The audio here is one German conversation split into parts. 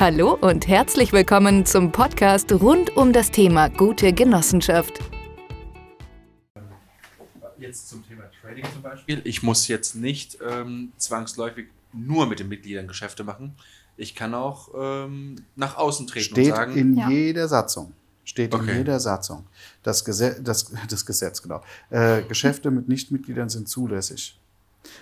Hallo und herzlich willkommen zum Podcast rund um das Thema gute Genossenschaft. Jetzt zum Thema Trading zum Beispiel. Ich muss jetzt nicht ähm, zwangsläufig nur mit den Mitgliedern Geschäfte machen. Ich kann auch ähm, nach außen treten Steht und sagen, in Ja. jeder Satzung. Steht in Okay. jeder Satzung. Das, Gesetz, das, das Gesetz, genau. Äh, Geschäfte mit Nichtmitgliedern sind zulässig.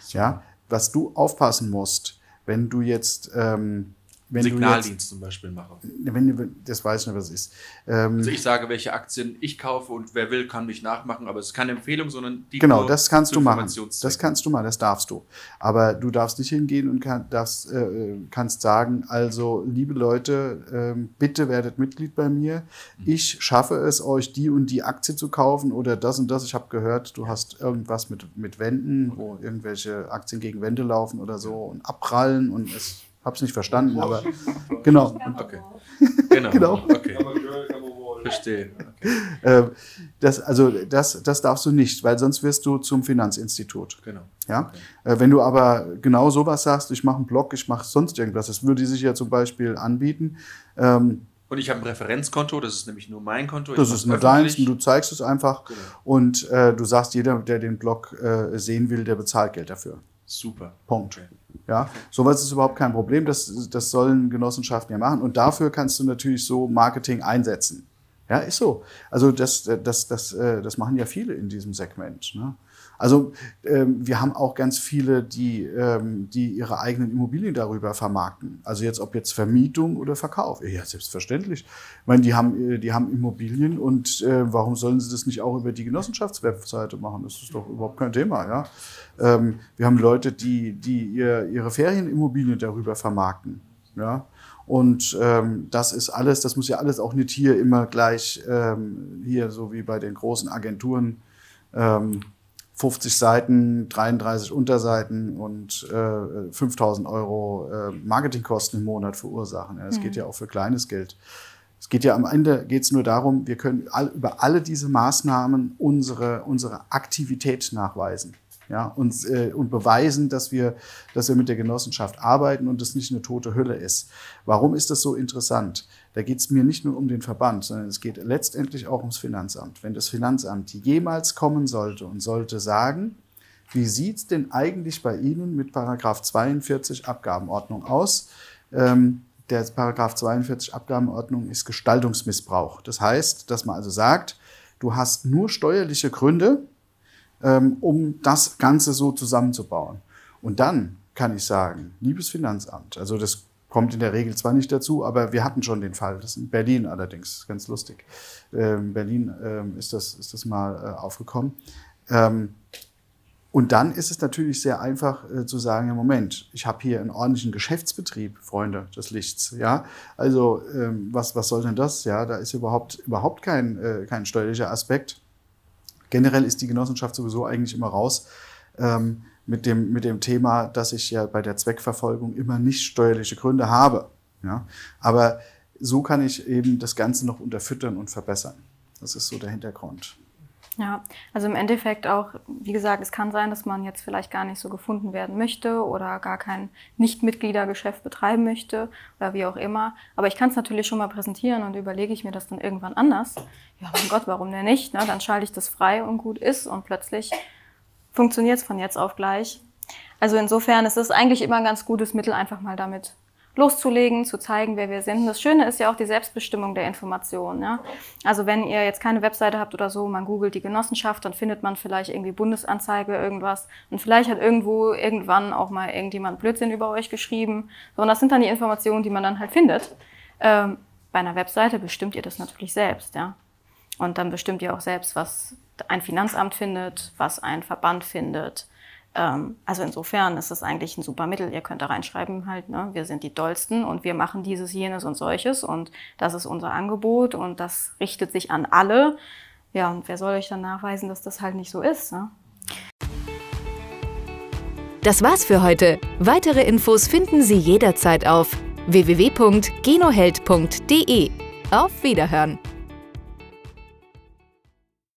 Ja, was du aufpassen musst, wenn du jetzt, ähm, wenn du jetzt, Signaldienst zum Beispiel mache. wenn du, das weiß ich nicht, was es ist. Ähm, Also ich sage, welche Aktien ich kaufe und wer will, kann mich nachmachen, aber es ist keine Empfehlung, sondern die Genau, das kannst du machen. Das kannst du machen, das darfst du. Aber du darfst nicht hingehen und kann, darfst, äh, kannst sagen, also liebe Leute, ähm, bitte werdet Mitglied bei mir. Mhm. Ich schaffe es euch, die und die Aktie zu kaufen oder das und das. Ich habe gehört, du hast irgendwas mit, mit Wänden, wo irgendwelche Aktien gegen Wände laufen oder so und abprallen und es hab's nicht verstanden, aber genau. Okay. Genau. Genau. Okay. Verstehe. Okay. äh, das, also das, das darfst du nicht, weil sonst wirst du zum Finanzinstitut. Genau. Ja? Äh, Wenn du aber genau sowas sagst, ich mache einen Blog, ich mache sonst irgendwas, das würde sich ja zum Beispiel anbieten. Ähm, Und ich habe ein Referenzkonto, das ist nämlich nur mein Konto. das Ich ist mach's nur deins und du zeigst es einfach. Genau. Und äh, du sagst, jeder, der den Blog äh, sehen will, der bezahlt Geld dafür. Super. Punkt. Ja, sowas ist überhaupt kein Problem. Das, das sollen Genossenschaften ja machen. Und dafür kannst du natürlich so Marketing einsetzen. Ja, ist so. Also das, das, das, äh, das machen ja viele in diesem Segment. Ne? Also ähm, wir haben auch ganz viele, die, ähm, die ihre eigenen Immobilien darüber vermarkten. Also jetzt ob jetzt Vermietung oder Verkauf. Ja, selbstverständlich. Ich meine, die haben, äh, die haben Immobilien und äh, warum sollen sie das nicht auch über die Genossenschaftswebseite machen? Das ist doch überhaupt kein Thema. Ja? Ähm, wir haben Leute, die, die ihr, ihre Ferienimmobilien darüber vermarkten. Ja? Und ähm, das ist alles, das muss ja alles auch nicht hier immer gleich, ähm, hier so wie bei den großen Agenturen, ähm, 50 Seiten, 33 Unterseiten und äh, 5000 Euro äh, Marketingkosten im Monat verursachen. Ja, das geht ja auch für kleines Geld. Es geht ja am Ende geht es nur darum, wir können all, über alle diese Maßnahmen unsere, unsere Aktivität nachweisen. Ja, und, äh, und beweisen, dass wir, dass wir mit der Genossenschaft arbeiten und es nicht eine tote Hülle ist. Warum ist das so interessant? Da geht es mir nicht nur um den Verband, sondern es geht letztendlich auch ums Finanzamt. Wenn das Finanzamt jemals kommen sollte und sollte sagen, wie sieht's denn eigentlich bei Ihnen mit Paragraph 42 Abgabenordnung aus? Ähm, der Paragraph 42 Abgabenordnung ist Gestaltungsmissbrauch. Das heißt, dass man also sagt, du hast nur steuerliche Gründe, um das Ganze so zusammenzubauen. Und dann kann ich sagen, liebes Finanzamt, also das kommt in der Regel zwar nicht dazu, aber wir hatten schon den Fall, das ist in Berlin allerdings, ganz lustig. Ähm, Berlin ähm, ist, das, ist das mal äh, aufgekommen. Ähm, und dann ist es natürlich sehr einfach äh, zu sagen, ja, Moment, ich habe hier einen ordentlichen Geschäftsbetrieb, Freunde des Lichts. Ja, also ähm, was, was soll denn das? Ja, da ist überhaupt, überhaupt kein, äh, kein steuerlicher Aspekt. Generell ist die Genossenschaft sowieso eigentlich immer raus ähm, mit, dem, mit dem Thema, dass ich ja bei der Zweckverfolgung immer nicht steuerliche Gründe habe. Ja? Aber so kann ich eben das Ganze noch unterfüttern und verbessern. Das ist so der Hintergrund. Ja, also im Endeffekt auch, wie gesagt, es kann sein, dass man jetzt vielleicht gar nicht so gefunden werden möchte oder gar kein Nichtmitgliedergeschäft betreiben möchte oder wie auch immer. Aber ich kann es natürlich schon mal präsentieren und überlege ich mir das dann irgendwann anders. Ja, mein Gott, warum denn nicht? Ne? Dann schalte ich das frei und gut ist und plötzlich funktioniert es von jetzt auf gleich. Also insofern ist es eigentlich immer ein ganz gutes Mittel, einfach mal damit loszulegen, zu zeigen, wer wir sind. Das Schöne ist ja auch die Selbstbestimmung der Information. Ja? Also wenn ihr jetzt keine Webseite habt oder so, man googelt die Genossenschaft, dann findet man vielleicht irgendwie Bundesanzeige, irgendwas. Und vielleicht hat irgendwo irgendwann auch mal irgendjemand Blödsinn über euch geschrieben. So, und das sind dann die Informationen, die man dann halt findet. Ähm, bei einer Webseite bestimmt ihr das natürlich selbst. Ja? Und dann bestimmt ihr auch selbst, was ein Finanzamt findet, was ein Verband findet. Ähm, also insofern ist es eigentlich ein super Mittel. Ihr könnt da reinschreiben halt, ne, wir sind die Dollsten und wir machen dieses, jenes und solches und das ist unser Angebot und das richtet sich an alle. Ja, und wer soll euch dann nachweisen, dass das halt nicht so ist? Ne? Das war's für heute. Weitere Infos finden Sie jederzeit auf www.genoheld.de. Auf Wiederhören!